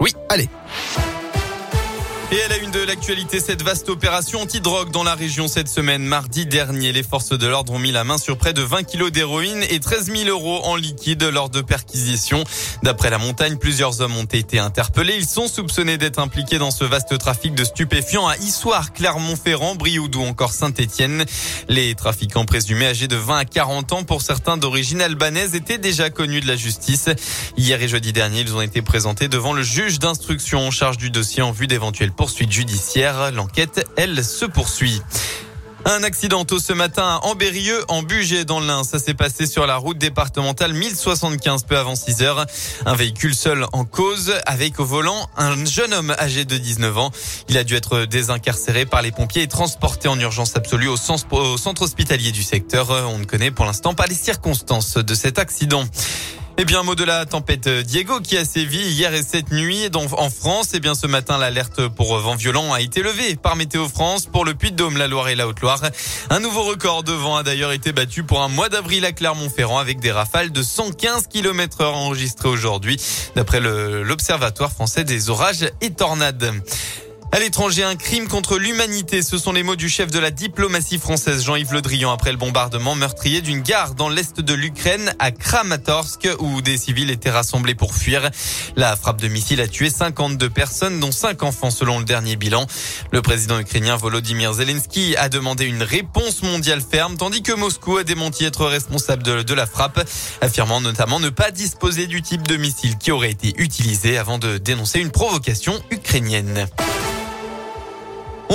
Oui. Allez. Et à la une de l'actualité, cette vaste opération anti-drogue dans la région cette semaine. Mardi dernier, les forces de l'ordre ont mis la main sur près de 20 kilos d'héroïne et 13 000 euros en liquide lors de perquisitions. D'après la montagne, plusieurs hommes ont été interpellés. Ils sont soupçonnés d'être impliqués dans ce vaste trafic de stupéfiants à Issoire, Clermont-Ferrand, Brioude ou encore Saint-Étienne. Les trafiquants présumés âgés de 20 à 40 ans, pour certains d'origine albanaise, étaient déjà connus de la justice. Hier et jeudi dernier, ils ont été présentés devant le juge d'instruction en charge du dossier en vue d'éventuels poursuite judiciaire. L'enquête, elle, se poursuit. Un accident tôt ce matin à Ambérieux, en Bugey, dans l'Ain. Ça s'est passé sur la route départementale 1075, peu avant 6 heures. Un véhicule seul en cause, avec au volant un jeune homme âgé de 19 ans. Il a dû être désincarcéré par les pompiers et transporté en urgence absolue au centre hospitalier du secteur. On ne connaît pour l'instant pas les circonstances de cet accident. Eh bien, mot de la tempête Diego qui a sévi hier et cette nuit en France. Eh bien, ce matin, l'alerte pour vent violent a été levée par Météo France pour le Puy-de-Dôme, la Loire et la Haute-Loire. Un nouveau record de vent a d'ailleurs été battu pour un mois d'avril à Clermont-Ferrand avec des rafales de 115 km heure enregistrées aujourd'hui, d'après l'Observatoire français des orages et tornades. À l'étranger, un crime contre l'humanité. Ce sont les mots du chef de la diplomatie française, Jean-Yves Le Drian, après le bombardement meurtrier d'une gare dans l'est de l'Ukraine, à Kramatorsk, où des civils étaient rassemblés pour fuir. La frappe de missile a tué 52 personnes, dont 5 enfants, selon le dernier bilan. Le président ukrainien Volodymyr Zelensky a demandé une réponse mondiale ferme, tandis que Moscou a démenti être responsable de, de la frappe, affirmant notamment ne pas disposer du type de missile qui aurait été utilisé avant de dénoncer une provocation ukrainienne.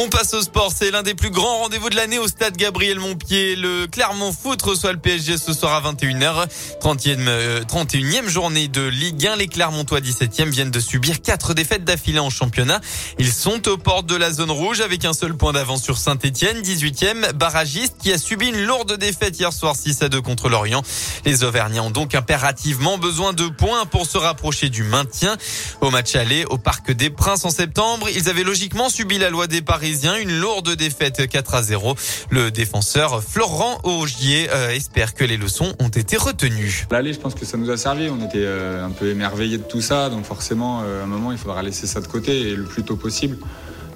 On passe au sport. C'est l'un des plus grands rendez-vous de l'année au stade Gabriel Montpied. Le Clermont Foot reçoit le PSG ce soir à 21h. 30e, 31e journée de Ligue 1. Les Clermontois 17e viennent de subir quatre défaites d'affilée en championnat. Ils sont aux portes de la zone rouge avec un seul point d'avance sur Saint-Etienne. 18e, barragiste qui a subi une lourde défaite hier soir 6 à 2 contre Lorient. Les Auvergnats ont donc impérativement besoin de points pour se rapprocher du maintien. Au match aller au Parc des Princes en septembre, ils avaient logiquement subi la loi des Paris une lourde défaite 4 à 0. Le défenseur Florent Augier euh, espère que les leçons ont été retenues. L'aller, je pense que ça nous a servi. On était euh, un peu émerveillés de tout ça. Donc forcément, euh, à un moment, il faudra laisser ça de côté et le plus tôt possible.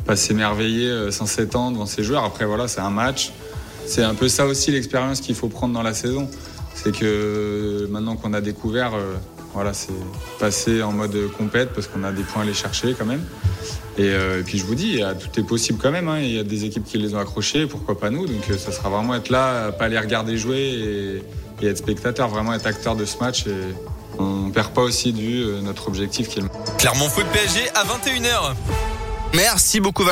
Pas s'émerveiller sans s'étendre devant ses joueurs. Après, voilà, c'est un match. C'est un peu ça aussi l'expérience qu'il faut prendre dans la saison. C'est que maintenant qu'on a découvert voilà, c'est passer en mode compète parce qu'on a des points à aller chercher quand même. Et, euh, puis je vous dis, tout est possible quand même. Hein. Il y a des équipes qui les ont accrochés, pourquoi pas nous? Donc euh, ça sera vraiment être là, pas les regarder jouer et, être spectateur, vraiment être acteur de ce match. Et on perd pas aussi du euh, notre objectif qui est le. Clermont Foot PSG à 21h. Merci beaucoup Valentin.